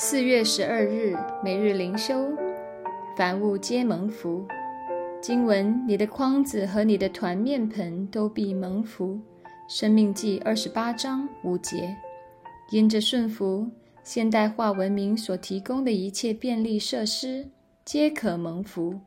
四月十二日，每日灵修，凡物皆蒙福。经文：你的筐子和你的团面盆都必蒙福。生命记二十八章五节。因着顺服，现代化文明所提供的一切便利设施皆可蒙福。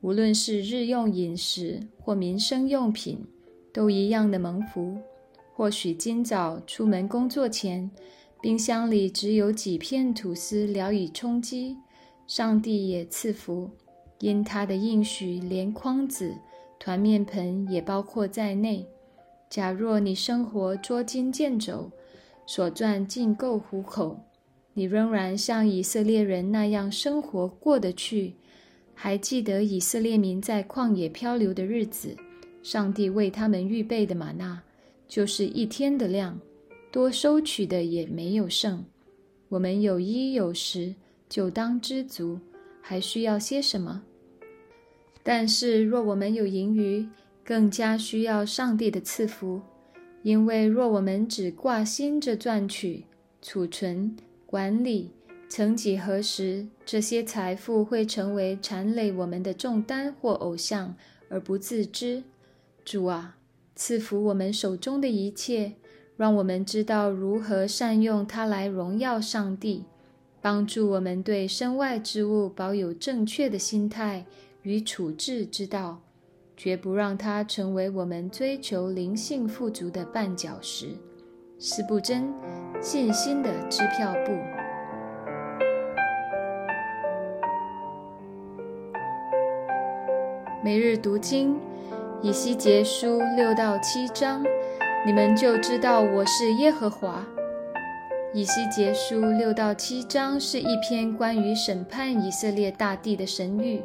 无论是日用饮食或民生用品，都一样的蒙福。或许今早出门工作前。冰箱里只有几片吐司聊以充饥，上帝也赐福，因他的应许，连筐子、团面盆也包括在内。假若你生活捉襟见肘，所赚尽够糊口，你仍然像以色列人那样生活过得去，还记得以色列民在旷野漂流的日子，上帝为他们预备的玛纳，就是一天的量。多收取的也没有剩，我们有衣有食，就当知足，还需要些什么？但是若我们有盈余，更加需要上帝的赐福，因为若我们只挂心着赚取、储存、管理，曾几何时，这些财富会成为缠累我们的重担或偶像而不自知。主啊，赐福我们手中的一切。让我们知道如何善用它来荣耀上帝，帮助我们对身外之物保有正确的心态与处置之道，绝不让它成为我们追求灵性富足的绊脚石。四不真，信心的支票簿。每日读经，以西结书六到七章。你们就知道我是耶和华。以西结书六到七章是一篇关于审判以色列大地的神谕。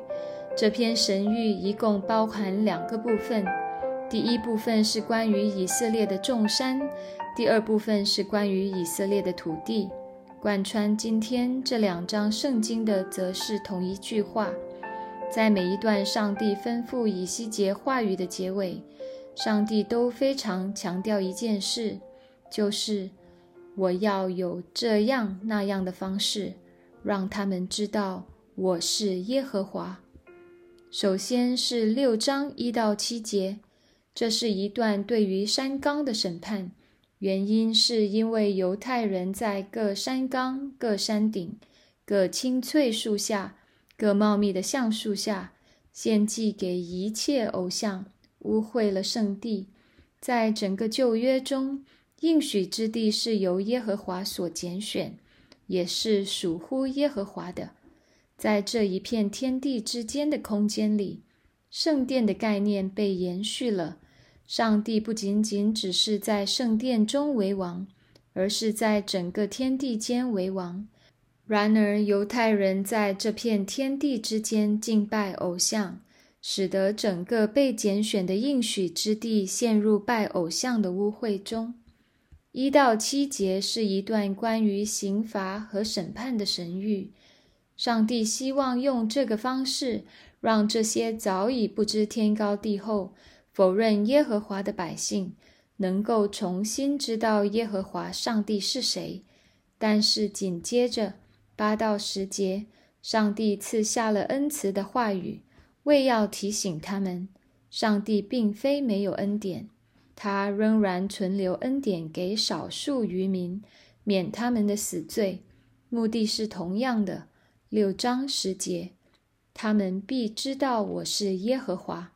这篇神谕一共包含两个部分：第一部分是关于以色列的众山，第二部分是关于以色列的土地。贯穿今天这两章圣经的，则是同一句话。在每一段上帝吩咐以西结话语的结尾。上帝都非常强调一件事，就是我要有这样那样的方式，让他们知道我是耶和华。首先是六章一到七节，这是一段对于山冈的审判，原因是因为犹太人在各山冈、各山顶、各青翠树下、各茂密的橡树下献祭给一切偶像。污秽了圣地，在整个旧约中，应许之地是由耶和华所拣选，也是属乎耶和华的。在这一片天地之间的空间里，圣殿的概念被延续了。上帝不仅仅只是在圣殿中为王，而是在整个天地间为王。然而，犹太人在这片天地之间敬拜偶像。使得整个被拣选的应许之地陷入拜偶像的污秽中。一到七节是一段关于刑罚和审判的神谕。上帝希望用这个方式，让这些早已不知天高地厚、否认耶和华的百姓，能够重新知道耶和华上帝是谁。但是紧接着八到十节，上帝赐下了恩慈的话语。为要提醒他们，上帝并非没有恩典，他仍然存留恩典给少数渔民，免他们的死罪。目的是同样的。六章十节，他们必知道我是耶和华。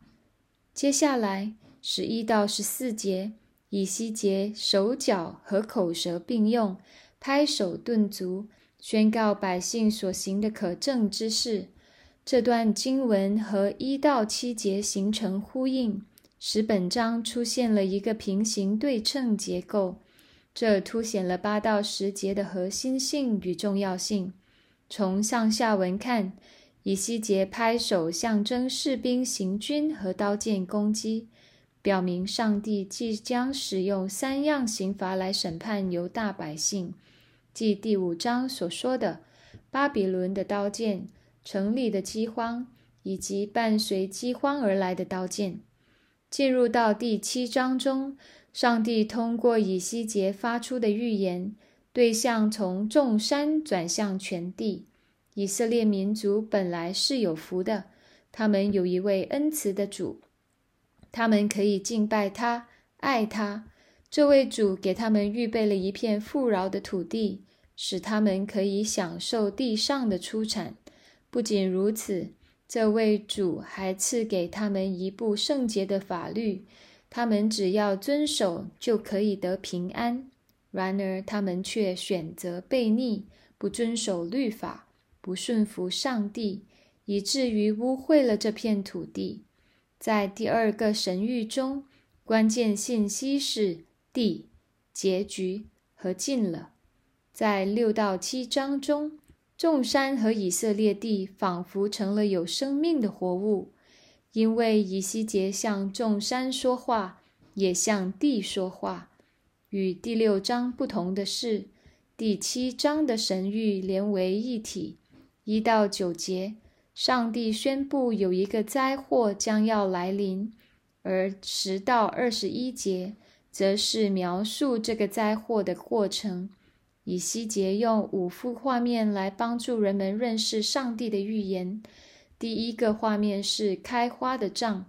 接下来十一到十四节，以西结手脚和口舌并用，拍手顿足，宣告百姓所行的可证之事。这段经文和一到七节形成呼应，使本章出现了一个平行对称结构。这凸显了八到十节的核心性与重要性。从上下文看，以西结拍手象征士兵行军和刀剑攻击，表明上帝即将使用三样刑罚来审判犹大百姓，即第五章所说的巴比伦的刀剑。城里的饥荒，以及伴随饥荒而来的刀剑，进入到第七章中，上帝通过以西结发出的预言，对象从众山转向全地。以色列民族本来是有福的，他们有一位恩慈的主，他们可以敬拜他、爱他。这位主给他们预备了一片富饶的土地，使他们可以享受地上的出产。不仅如此，这位主还赐给他们一部圣洁的法律，他们只要遵守就可以得平安。然而，他们却选择悖逆，不遵守律法。不顺服上帝，以至于污秽了这片土地。在第二个神谕中，关键信息是地、结局和尽了。在六到七章中，众山和以色列地仿佛成了有生命的活物，因为以西结向众山说话，也向地说话。与第六章不同的是，第七章的神谕连为一体。一到九节，上帝宣布有一个灾祸将要来临；而十到二十一节，则是描述这个灾祸的过程。以西结用五幅画面来帮助人们认识上帝的预言。第一个画面是开花的杖，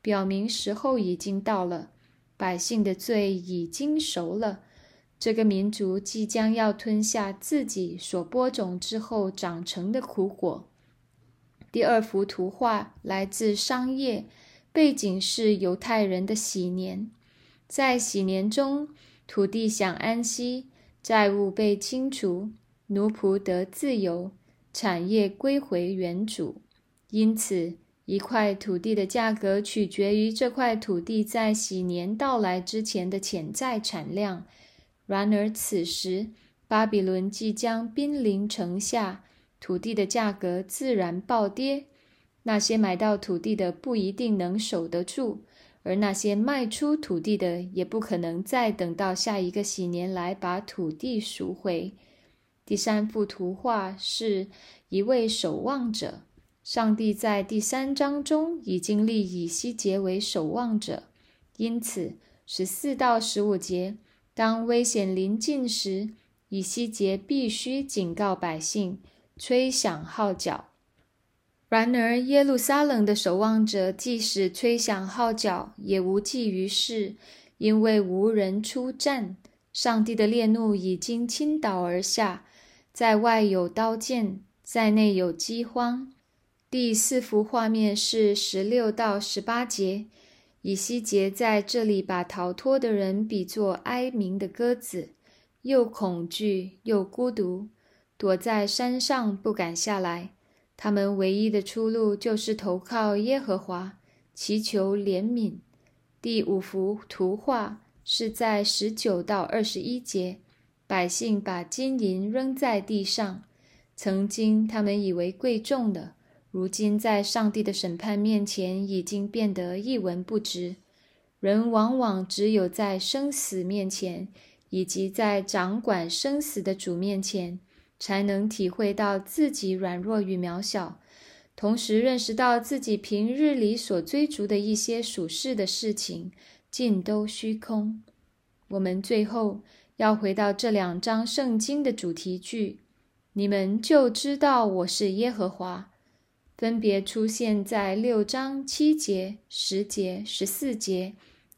表明时候已经到了，百姓的罪已经熟了。这个民族即将要吞下自己所播种之后长成的苦果。第二幅图画来自商业，背景是犹太人的喜年。在喜年中，土地享安息，债务被清除，奴仆得自由，产业归回原主。因此，一块土地的价格取决于这块土地在喜年到来之前的潜在产量。然而，此时巴比伦即将濒临城下，土地的价格自然暴跌。那些买到土地的不一定能守得住，而那些卖出土地的也不可能再等到下一个喜年来把土地赎回。第三幅图画是一位守望者，上帝在第三章中已经立以西结为守望者，因此十四到十五节。当危险临近时，以西结必须警告百姓，吹响号角。然而，耶路撒冷的守望者即使吹响号角，也无济于事，因为无人出战。上帝的烈怒已经倾倒而下，在外有刀剑，在内有饥荒。第四幅画面是十六到十八节。以西结在这里把逃脱的人比作哀鸣的鸽子，又恐惧又孤独，躲在山上不敢下来。他们唯一的出路就是投靠耶和华，祈求怜悯。第五幅图画是在十九到二十一节，百姓把金银扔在地上，曾经他们以为贵重的。如今，在上帝的审判面前，已经变得一文不值。人往往只有在生死面前，以及在掌管生死的主面前，才能体会到自己软弱与渺小，同时认识到自己平日里所追逐的一些属世的事情，尽都虚空。我们最后要回到这两章圣经的主题句：“你们就知道我是耶和华。”分别出现在六章七节、十节、十四节，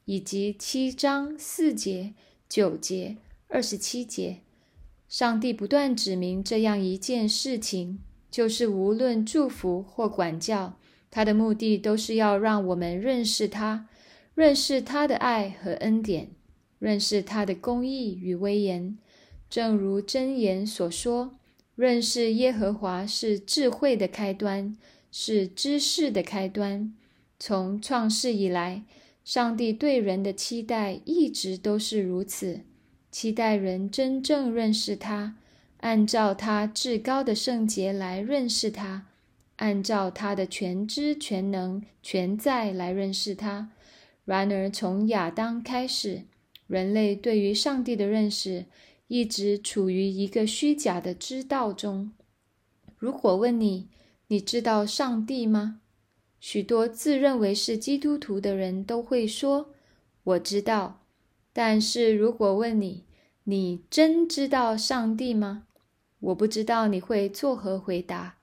以及七章四节、九节、二十七节。上帝不断指明这样一件事情，就是无论祝福或管教，他的目的都是要让我们认识他，认识他的爱和恩典，认识他的公义与威严。正如箴言所说。认识耶和华是智慧的开端，是知识的开端。从创世以来，上帝对人的期待一直都是如此，期待人真正认识他，按照他至高的圣洁来认识他，按照他的全知全能全在来认识他。然而，从亚当开始，人类对于上帝的认识。一直处于一个虚假的知道中。如果问你，你知道上帝吗？许多自认为是基督徒的人都会说：“我知道。”但是如果问你，你真知道上帝吗？我不知道你会作何回答。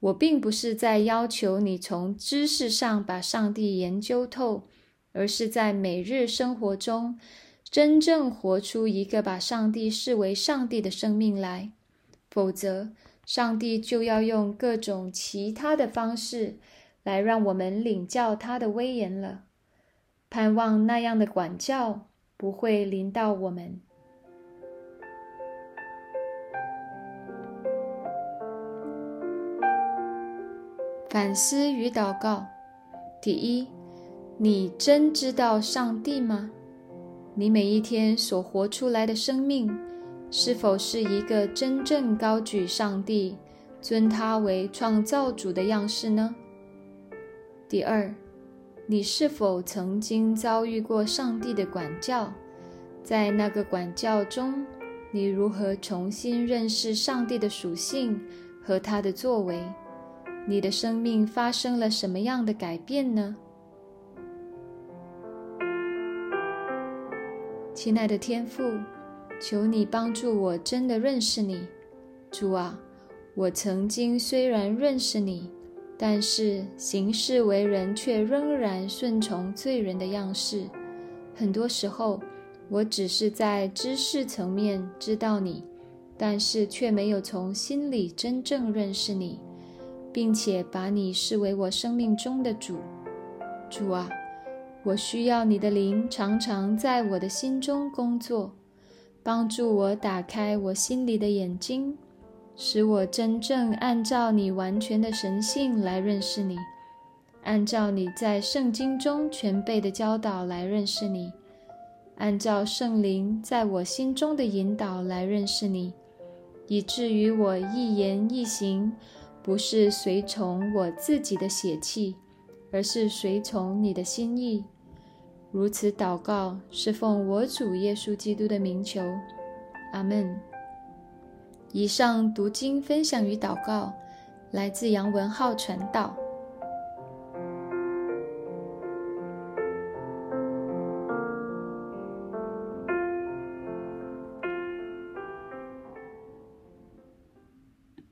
我并不是在要求你从知识上把上帝研究透，而是在每日生活中真正活出一个把上帝视为上帝的生命来。否则，上帝就要用各种其他的方式来让我们领教他的威严了。盼望那样的管教不会临到我们。反思与祷告：第一，你真知道上帝吗？你每一天所活出来的生命，是否是一个真正高举上帝、尊他为创造主的样式呢？第二，你是否曾经遭遇过上帝的管教？在那个管教中，你如何重新认识上帝的属性和他的作为？你的生命发生了什么样的改变呢？亲爱的天父，求你帮助我真的认识你，主啊！我曾经虽然认识你，但是行事为人却仍然顺从罪人的样式。很多时候，我只是在知识层面知道你，但是却没有从心里真正认识你。并且把你视为我生命中的主，主啊，我需要你的灵常常在我的心中工作，帮助我打开我心里的眼睛，使我真正按照你完全的神性来认识你，按照你在圣经中全备的教导来认识你，按照圣灵在我心中的引导来认识你，以至于我一言一行。不是随从我自己的血气，而是随从你的心意。如此祷告，是奉我主耶稣基督的名求，阿门。以上读经分享与祷告，来自杨文浩传道。